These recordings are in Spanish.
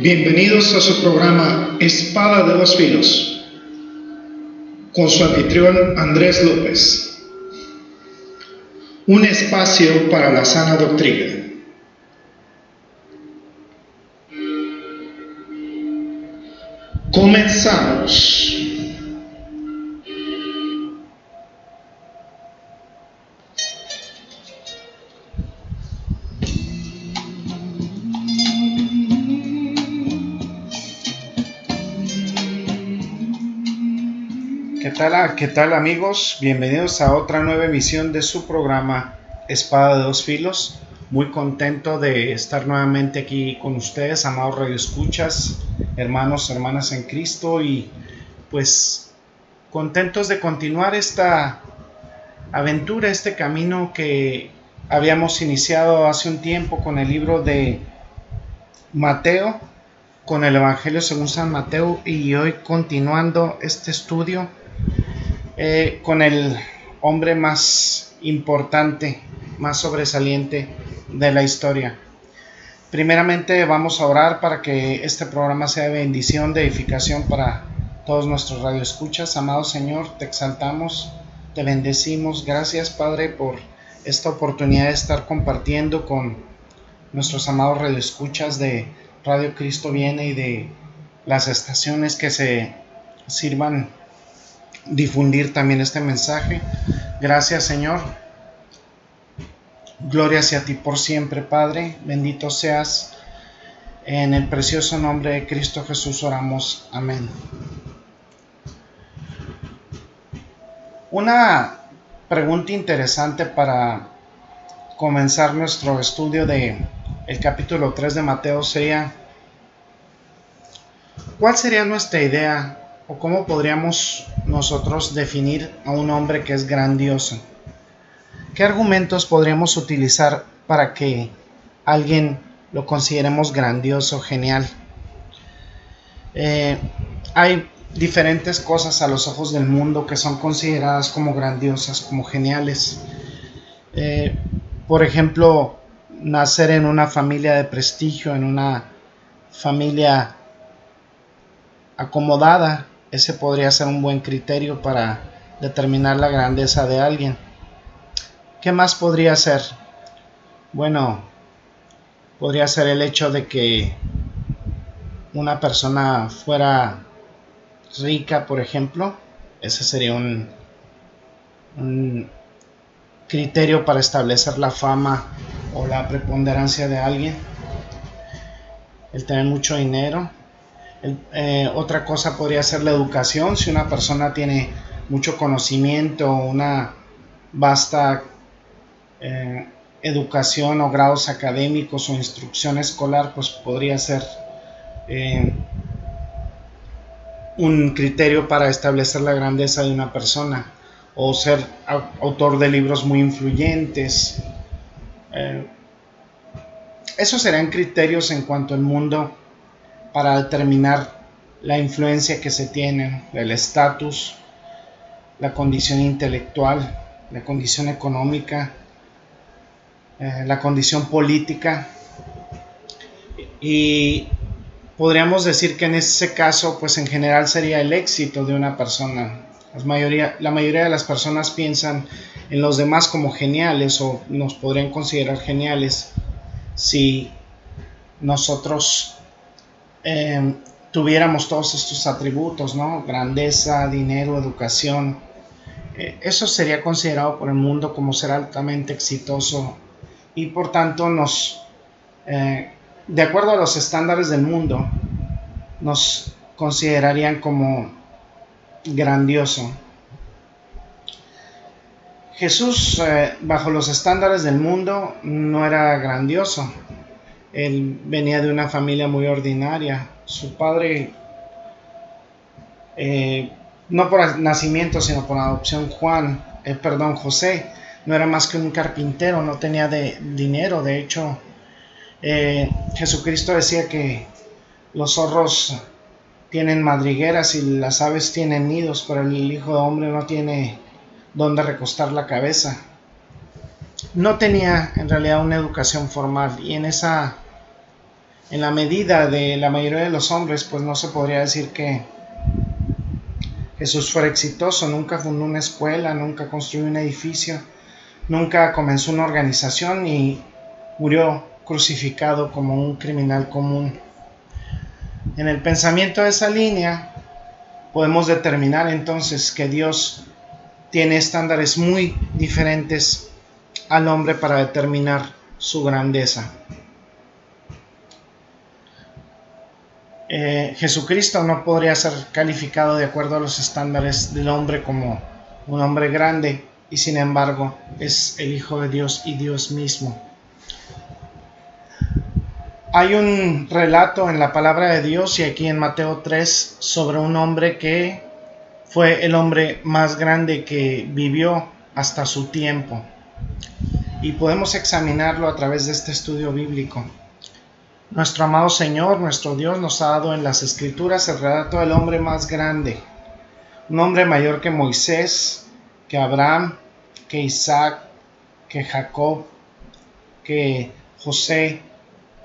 Bienvenidos a su programa Espada de los Filos, con su anfitrión Andrés López. Un espacio para la sana doctrina. Comenzamos. ¿Qué tal amigos? Bienvenidos a otra nueva emisión de su programa Espada de dos Filos. Muy contento de estar nuevamente aquí con ustedes, amados radioescuchas, hermanos, hermanas en Cristo y pues contentos de continuar esta aventura, este camino que habíamos iniciado hace un tiempo con el libro de Mateo, con el Evangelio según San Mateo y hoy continuando este estudio eh, con el hombre más importante, más sobresaliente de la historia. Primeramente vamos a orar para que este programa sea de bendición, de edificación para todos nuestros radioescuchas. Amado Señor, te exaltamos, te bendecimos. Gracias Padre por esta oportunidad de estar compartiendo con nuestros amados radioescuchas de Radio Cristo Viene y de las estaciones que se sirvan difundir también este mensaje. Gracias Señor. Gloria sea a ti por siempre, Padre. Bendito seas. En el precioso nombre de Cristo Jesús oramos. Amén. Una pregunta interesante para comenzar nuestro estudio de el capítulo 3 de Mateo sería ¿cuál sería nuestra idea o cómo podríamos nosotros definir a un hombre que es grandioso? ¿Qué argumentos podríamos utilizar para que alguien lo consideremos grandioso, genial? Eh, hay diferentes cosas a los ojos del mundo que son consideradas como grandiosas, como geniales. Eh, por ejemplo, nacer en una familia de prestigio, en una familia acomodada, ese podría ser un buen criterio para determinar la grandeza de alguien. ¿Qué más podría ser? Bueno, podría ser el hecho de que una persona fuera rica, por ejemplo. Ese sería un, criterio para establecer la fama o la preponderancia de alguien. El tener mucho dinero. Eh, otra cosa podría ser la educación. Si una persona tiene mucho conocimiento, una vasta eh, educación o grados académicos o instrucción escolar, pues podría ser eh, un criterio para establecer la grandeza de una persona o ser autor de libros muy influyentes. esos serían criterios en cuanto al mundo para determinar la influencia que se tiene, el estatus, la condición intelectual, la condición económica, eh, la condición política. Y podríamos decir que en ese caso, pues en general sería el éxito de una persona. La mayoría, la mayoría de las personas piensan en los demás como geniales o nos podrían considerar geniales si nosotros Em, tuviéramos todos estos atributos, ¿no? Grandeza, dinero, educación. Eh, eso sería considerado por el mundo como ser altamente exitoso y por tanto nos, eh, de acuerdo a los estándares del mundo, nos considerarían como grandioso. Jesús, eh, bajo los estándares del mundo, no era grandioso. Él venía de una familia muy ordinaria. Su padre, eh, no por nacimiento, sino por adopción, Juan, eh, perdón, José, no era más que un carpintero, no tenía de, dinero. De hecho, eh, Jesucristo decía que los zorros tienen madrigueras y las aves tienen nidos, pero el Hijo de Hombre no tiene donde recostar la cabeza no tenía en realidad una educación formal y en esa en la medida de la mayoría de los hombres, pues no se podría decir que Jesús fue exitoso, nunca fundó una escuela, nunca construyó un edificio, nunca comenzó una organización y murió crucificado como un criminal común. En el pensamiento de esa línea podemos determinar entonces que Dios tiene estándares muy diferentes al hombre para determinar su grandeza. Eh, Jesucristo no podría ser calificado de acuerdo a los estándares del hombre como un hombre grande y sin embargo es el Hijo de Dios y Dios mismo. Hay un relato en la palabra de Dios y aquí en Mateo 3 sobre un hombre que fue el hombre más grande que vivió hasta su tiempo. Y podemos examinarlo a través de este estudio bíblico. Nuestro amado Señor, nuestro Dios, nos ha dado en las Escrituras el relato del hombre más grande, un hombre mayor que Moisés, que Abraham, que Isaac, que Jacob, que José,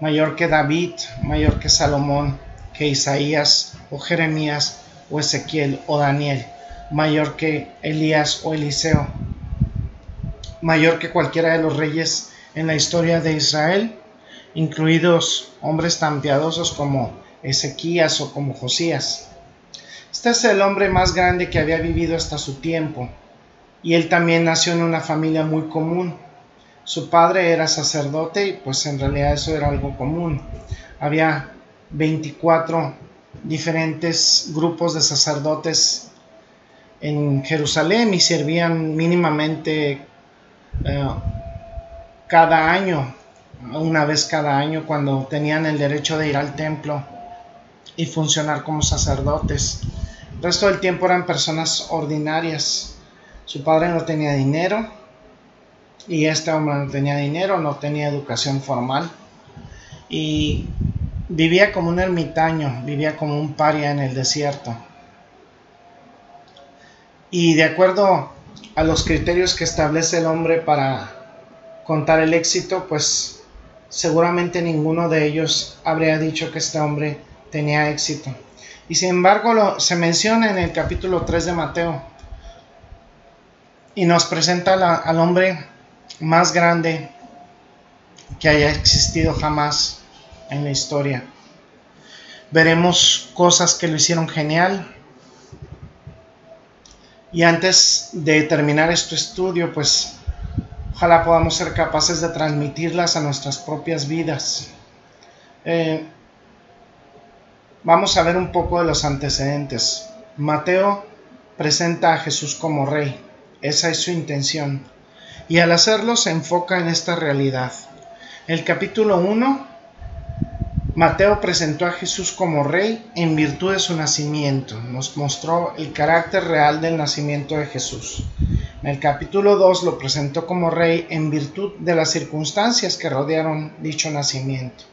mayor que David, mayor que Salomón, que Isaías o Jeremías o Ezequiel o Daniel, mayor que Elías o Eliseo, mayor que cualquiera de los reyes en la historia de Israel incluidos hombres tan piadosos como Ezequías o como Josías. Este es el hombre más grande que había vivido hasta su tiempo, y él también nació en una familia muy común. Su padre era sacerdote y pues en realidad eso era algo común. Había 24 diferentes grupos de sacerdotes en Jerusalén y servían mínimamente eh, cada año una vez cada año cuando tenían el derecho de ir al templo y funcionar como sacerdotes. El resto del tiempo eran personas ordinarias. Su padre no tenía dinero y este hombre no tenía dinero, no tenía educación formal y vivía como un ermitaño, vivía como un paria en el desierto. Y de acuerdo a los criterios que establece el hombre para contar el éxito, pues seguramente ninguno de ellos habría dicho que este hombre tenía éxito. Y sin embargo lo, se menciona en el capítulo 3 de Mateo y nos presenta al hombre más grande que haya existido jamás en la historia. Veremos cosas que lo hicieron genial. Y antes de terminar este estudio, pues Ojalá podamos ser capaces de transmitirlas a nuestras propias vidas. Eh, vamos a ver un poco de los antecedentes. Mateo presenta a Jesús como rey. Esa es su intención. Y al hacerlo se enfoca en esta realidad. El capítulo 1, Mateo presentó a Jesús como rey en virtud de su nacimiento. Nos mostró el carácter real del nacimiento de Jesús. En el capítulo 2 lo presentó como rey en virtud de las circunstancias que rodearon dicho nacimiento.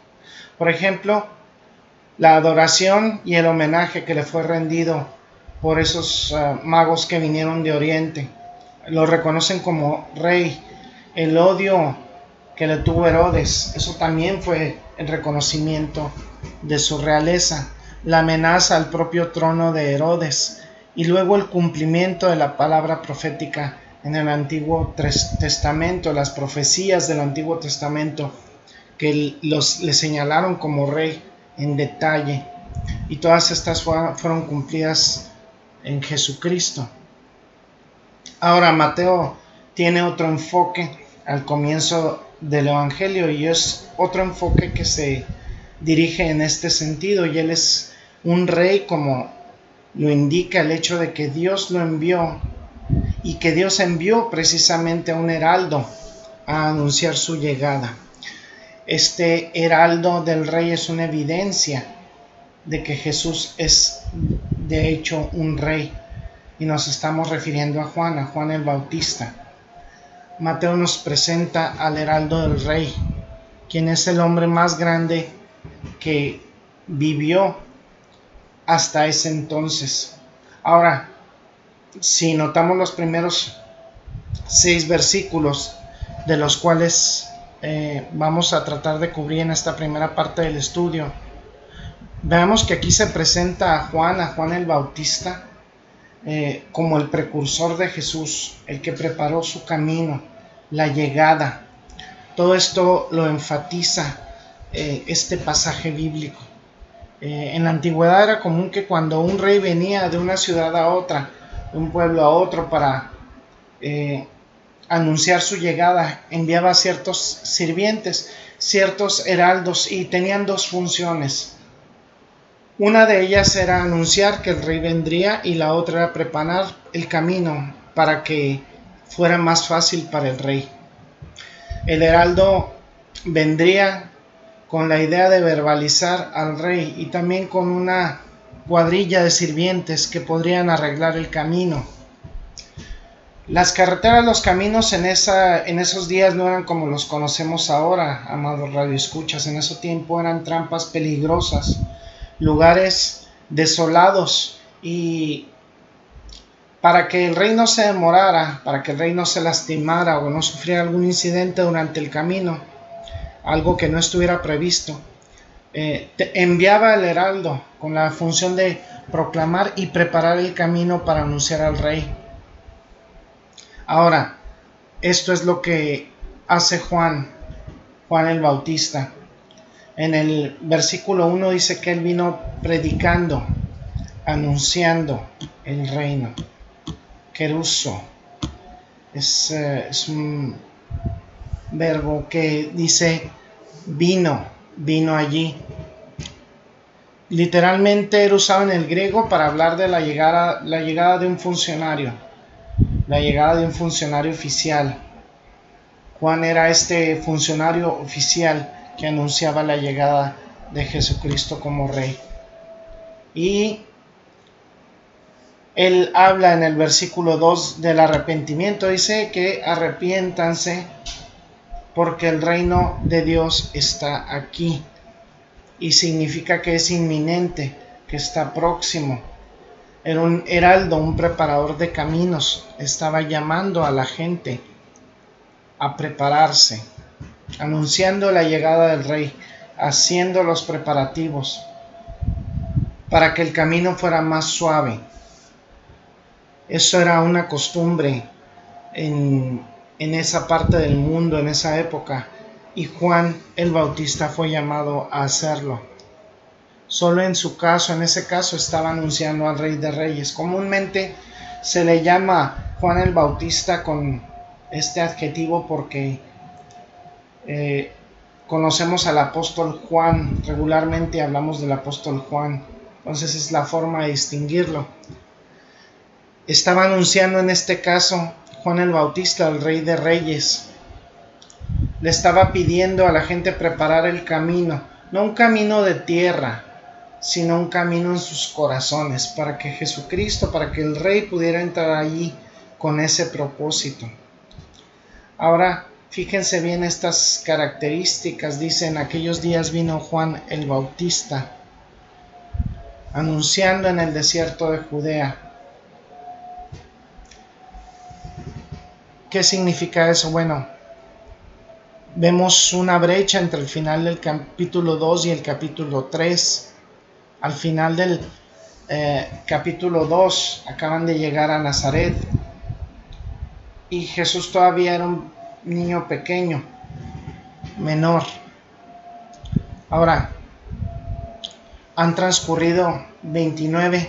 Por ejemplo, la adoración y el homenaje que le fue rendido por esos ah, magos que vinieron de Oriente. Lo reconocen como rey. El odio que le tuvo Herodes, eso también fue el reconocimiento de su realeza. La amenaza al propio trono de Herodes y luego el cumplimiento de la palabra profética en el Antiguo Testamento, las profecías del Antiguo Testamento que los, le señalaron como rey en detalle y todas estas fueron cumplidas en Jesucristo. Ahora Mateo tiene otro enfoque al comienzo del Evangelio y es otro enfoque que se dirige en este sentido y él es un rey como lo indica el hecho de que Dios lo envió y que Dios envió precisamente a un heraldo a anunciar su llegada. Este heraldo del rey es una evidencia de que Jesús es de hecho un rey y nos estamos refiriendo a Juan, a Juan el Bautista. Mateo nos presenta al heraldo del rey, quien es el hombre más grande que vivió hasta ese entonces. Ahora, si notamos los primeros seis versículos, de los cuales eh, vamos a tratar de cubrir en esta primera parte del estudio. Veamos que aquí se presenta a Juan, a Juan el Bautista, eh, como el precursor de Jesús, el que preparó su camino, la llegada. Todo esto lo enfatiza eh, este pasaje bíblico. en la antigüedad era común que cuando un rey venía de una ciudad a otra, de un pueblo a otro para anunciar su llegada, enviaba ciertos sirvientes, ciertos heraldos y tenían dos funciones. Una de ellas era anunciar que el rey vendría y la otra era preparar el camino para que fuera más fácil para el rey. El heraldo vendría con la idea de verbalizar al rey y también con una cuadrilla de sirvientes que podrían arreglar el camino las carreteras, los caminos en, esos días no eran como los conocemos ahora, amados radioescuchas. En ese tiempo eran trampas peligrosas, lugares desolados y para que el rey no se demorara, para que el rey no se lastimara o no sufriera algún incidente durante el camino, algo que no estuviera previsto, eh, enviaba el heraldo con la función de proclamar y preparar el camino para anunciar al rey. Ahora, esto es lo que hace Juan, Juan el Bautista. En el versículo 1 dice que él vino predicando, anunciando el reino. Queruso. Es, eh, es un verbo que dice vino, vino allí. Literalmente era usado en el griego para hablar de la llegada, la llegada de un funcionario la llegada de un funcionario oficial. Juan era este funcionario oficial que anunciaba la llegada de Jesucristo como rey. Y él habla en el versículo 2 del arrepentimiento. Dice que arrepiéntanse porque el reino de Dios está aquí. Y significa que es inminente, que está próximo. Era un heraldo, un preparador de caminos. Estaba llamando a la gente a prepararse, anunciando la llegada del rey, haciendo los preparativos para que el camino fuera más suave. Eso era una costumbre en, en esa parte del mundo, en esa época, y Juan el Bautista fue llamado a hacerlo. Solo en su caso, en ese caso, estaba anunciando al Rey de Reyes. Comúnmente se le llama Juan el Bautista con este adjetivo porque eh, conocemos al apóstol Juan, regularmente hablamos del apóstol Juan, entonces es la forma de distinguirlo. Estaba anunciando en este caso Juan el Bautista, el Rey de Reyes. Le estaba pidiendo a la gente preparar el camino, no un camino de tierra, sino un camino en sus corazones, para que Jesucristo, para que el Rey pudiera entrar allí con ese propósito. Ahora, fíjense bien estas características. Dice, en aquellos días vino Juan el Bautista, anunciando en el desierto de Judea. ¿Qué significa eso? Bueno, vemos una brecha entre el final del capítulo 2 y el capítulo 3 al final del eh, capítulo 2 acaban de llegar a Nazaret y Jesús todavía era un niño pequeño, menor. Ahora, han transcurrido 29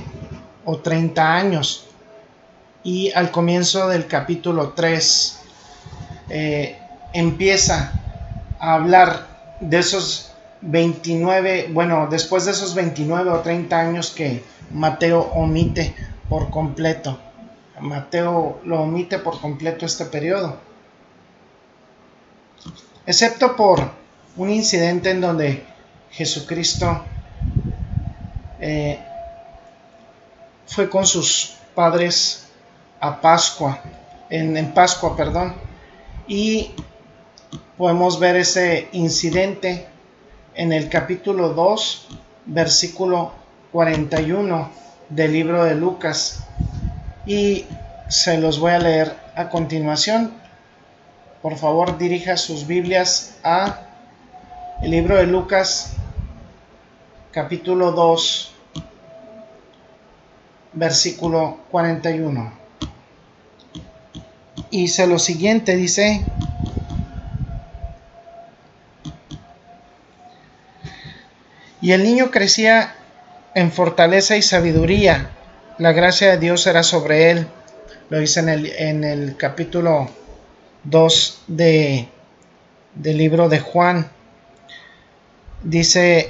o 30 años y al comienzo del capítulo 3 eh, empieza a hablar de esos 29, bueno, después de esos 29 o 30 años que Mateo omite por completo. Mateo lo omite por completo este periodo. Excepto por un incidente en donde Jesucristo eh, fue con sus padres a Pascua, en, en Pascua, perdón, y podemos ver ese incidente en el capítulo 2, versículo 41 del libro de Lucas. Y se los voy a leer a continuación. Por favor dirija sus Biblias a el libro de Lucas capítulo 2 versículo 41. Y dice lo siguiente, dice, y el niño crecía en fortaleza y sabiduría, la gracia de Dios era sobre él. Lo dice en el, en el capítulo 2 de, del libro de Juan. Dice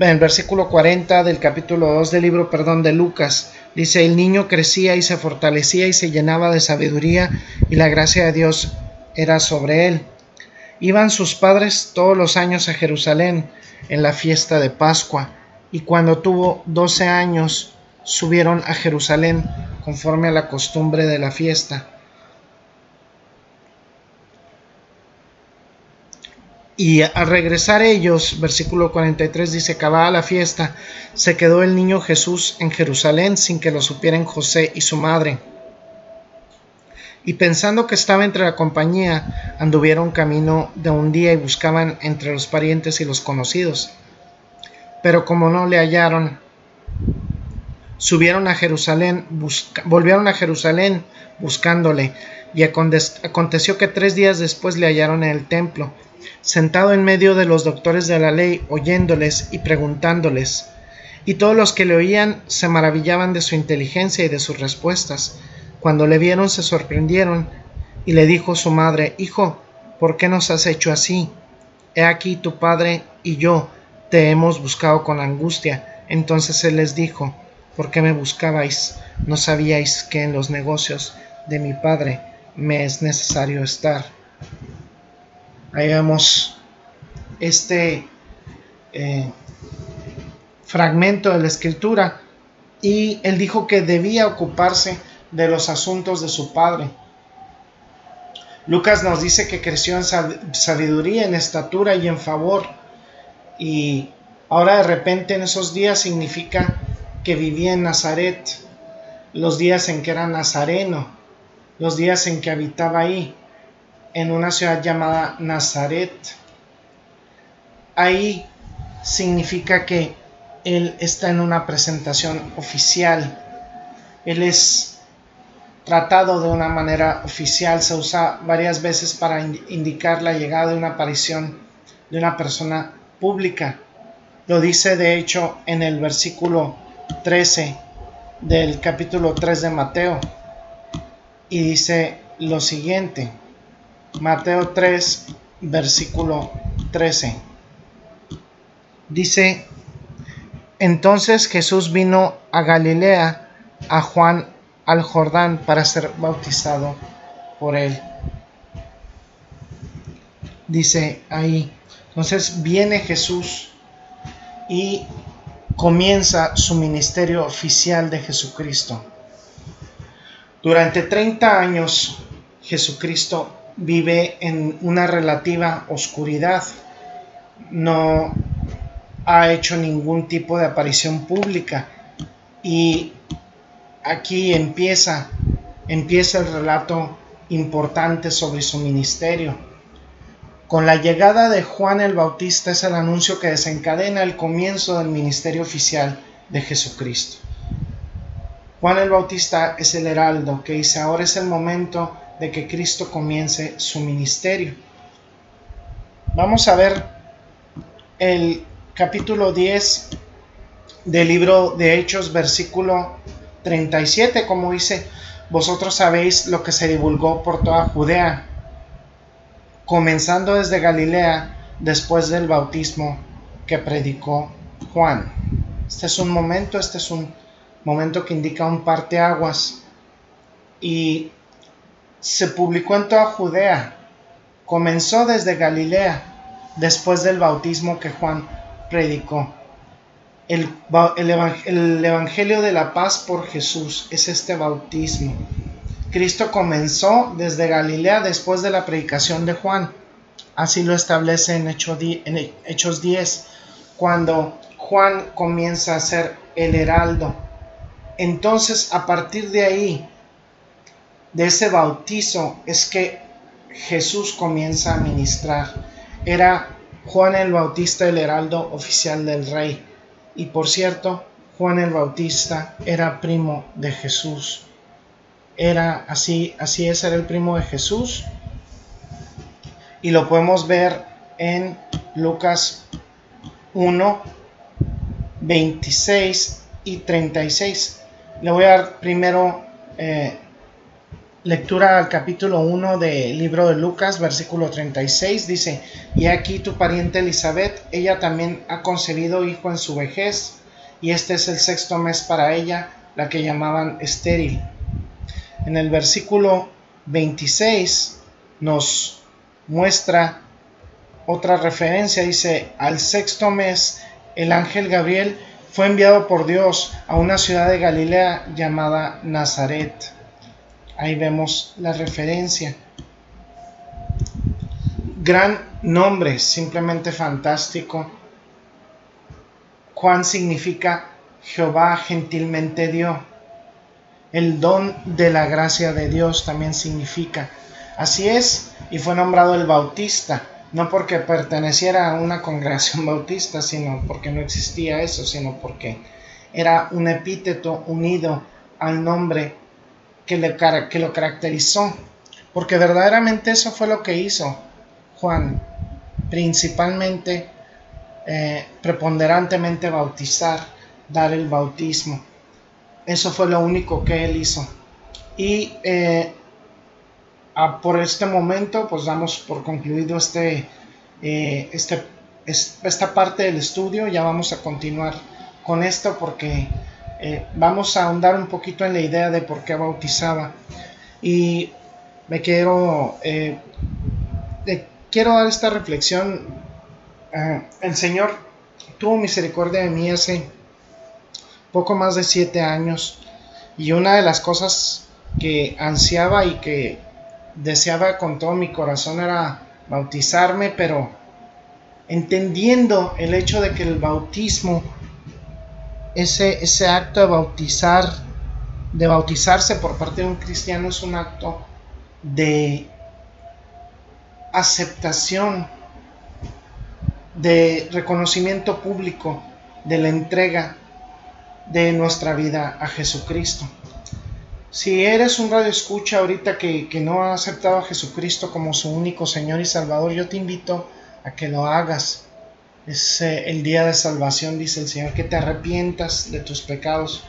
en el versículo 40 del capítulo 2 del libro, perdón, de Lucas, dice, el niño crecía y se fortalecía y se llenaba de sabiduría y la gracia de Dios era sobre él. Iban sus padres todos los años a Jerusalén en la fiesta de Pascua y cuando tuvo doce años subieron a Jerusalén conforme a la costumbre de la fiesta Y al regresar ellos, versículo 43 dice, acababa la fiesta, se quedó el niño Jesús en Jerusalén sin que lo supieran José y su madre. Y pensando que estaba entre la compañía, anduvieron camino de un día y buscaban entre los parientes y los conocidos. Pero como no le hallaron, subieron a Jerusalén, volvieron a Jerusalén buscándole. Y aconteció que tres días después le hallaron en el templo sentado en medio de los doctores de la ley, oyéndoles y preguntándoles. Y todos los que le oían se maravillaban de su inteligencia y de sus respuestas. Cuando le vieron se sorprendieron, y le dijo su madre, Hijo, ¿por qué nos has hecho así? He aquí tu padre y yo te hemos buscado con angustia. Entonces él les dijo, ¿por qué me buscabais? ¿No sabíais que en los negocios de mi padre me es necesario estar? Ahí vemos este eh, fragmento de la escritura y él dijo que debía ocuparse de los asuntos de su padre. Lucas nos dice que creció en sabiduría, en estatura y en favor. Y ahora de repente en esos días significa que vivía en Nazaret, los días en que era nazareno, los días en que habitaba ahí en una ciudad llamada Nazaret. Ahí significa que él está en una presentación oficial. Él es tratado de una manera oficial. Se usa varias veces para indicar la llegada de una aparición de una persona pública. Lo dice de hecho en el versículo 13 del capítulo 3 de Mateo. Y dice lo siguiente. Mateo 3, versículo 13. Dice, entonces Jesús vino a Galilea, a Juan al Jordán, para ser bautizado por él. Dice ahí, entonces viene Jesús y comienza su ministerio oficial de Jesucristo. Durante 30 años Jesucristo vive en una relativa oscuridad. No ha hecho ningún tipo de aparición pública. Y aquí empieza, empieza el relato importante sobre su ministerio. Con la llegada de Juan el Bautista es el anuncio que desencadena el comienzo del ministerio oficial de Jesucristo. Juan el Bautista es el heraldo que dice ahora es el momento de que Cristo comience su ministerio. Vamos a ver el capítulo 10 del libro de Hechos, versículo 37, como dice, vosotros sabéis lo que se divulgó por toda Judea, comenzando desde Galilea, después del bautismo que predicó Juan. Este es un momento, este es un momento que indica un parteaguas y se publicó en toda Judea. Comenzó desde Galilea, después del bautismo que Juan predicó. El, Evangelio de la paz por Jesús es este bautismo. Cristo comenzó desde Galilea después de la predicación de Juan. Así lo establece en, en Hechos 10, cuando Juan comienza a ser el heraldo. Entonces, a partir de ahí, de ese bautizo es que Jesús comienza a ministrar. Era Juan el Bautista el heraldo oficial del rey. Y por cierto, Juan el Bautista era primo de Jesús. Era así, así es, era el primo de Jesús. Y lo podemos ver en Lucas 1, 26 y 36. Le voy a dar primero eh, lectura al capítulo 1 del libro de Lucas, versículo 36. Dice, y aquí tu pariente Elizabeth, ella también ha concebido hijo en su vejez y este es el sexto mes para ella, la que llamaban estéril. En el versículo 26 nos muestra otra referencia, dice, al sexto mes el ángel Gabriel fue enviado por Dios a una ciudad de Galilea llamada Nazaret. Ahí vemos la referencia. Gran nombre, simplemente fantástico Juan significa Jehová gentilmente dio. El don de la gracia de Dios también significa. Así es, y fue nombrado el Bautista, no porque perteneciera a una congregación bautista, sino porque no existía eso, sino porque era un epíteto unido al nombre que, lo caracterizó. Porque verdaderamente eso fue lo que hizo Juan, principalmente eh, preponderantemente bautizar, dar el bautismo. Eso fue lo único que él hizo. Y eh, por este momento, pues damos por concluido este, eh, este, esta parte del estudio. Ya vamos a continuar con esto porque vamos a ahondar un poquito en la idea de por qué bautizaba. Y me quiero, quiero dar esta reflexión Ah, el Señor tuvo misericordia de mí hace poco más de siete años y una de las cosas que ansiaba y que deseaba con todo mi corazón era bautizarme, pero entendiendo el hecho de que el bautismo, ese, ese acto de bautizar, de bautizarse por parte de un cristiano es un acto de aceptación de reconocimiento público de la entrega de nuestra vida a Jesucristo. Si eres un radio escucha ahorita que, no ha aceptado a Jesucristo como su único Señor y Salvador, yo te invito a que lo hagas. Es eh, el día de salvación, dice el Señor, que te arrepientas de tus pecados.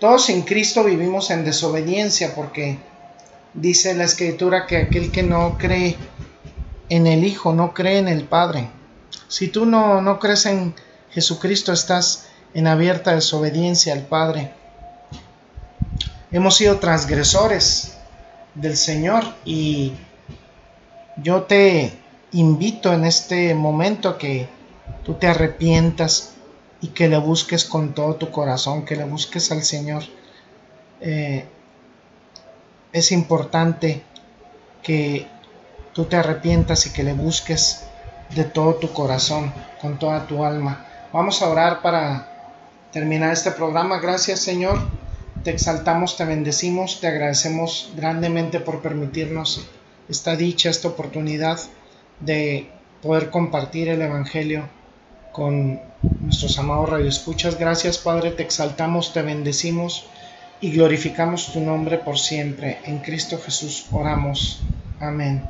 Todos en Cristo vivimos en desobediencia porque dice la Escritura que aquel que no cree en el Hijo no cree en el Padre. Si tú no, no crees en Jesucristo, estás en abierta desobediencia al Padre. Hemos sido transgresores del Señor y yo te invito en este momento que tú te arrepientas y que le busques con todo tu corazón, que le busques al Señor. Eh, es importante que tú te arrepientas y que le busques de todo tu corazón, con toda tu alma. Vamos a orar para terminar este programa. Gracias Señor, te exaltamos, te bendecimos, te agradecemos grandemente por permitirnos esta dicha, esta oportunidad de poder compartir el Evangelio con nuestros amados radioescuchas. Gracias Padre, te exaltamos, te bendecimos y glorificamos tu nombre por siempre. En Cristo Jesús oramos. Amén.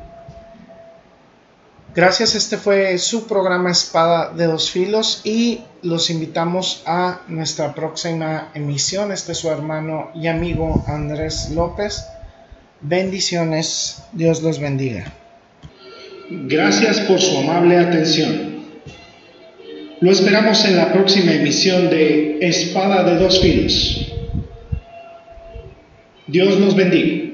Gracias, este fue su programa Espada de dos filos y los invitamos a nuestra próxima emisión. Este es su hermano y amigo Andrés López. Bendiciones, Dios los bendiga. Gracias por su amable atención. Lo esperamos en la próxima emisión de Espada de dos filos. Dios los bendiga.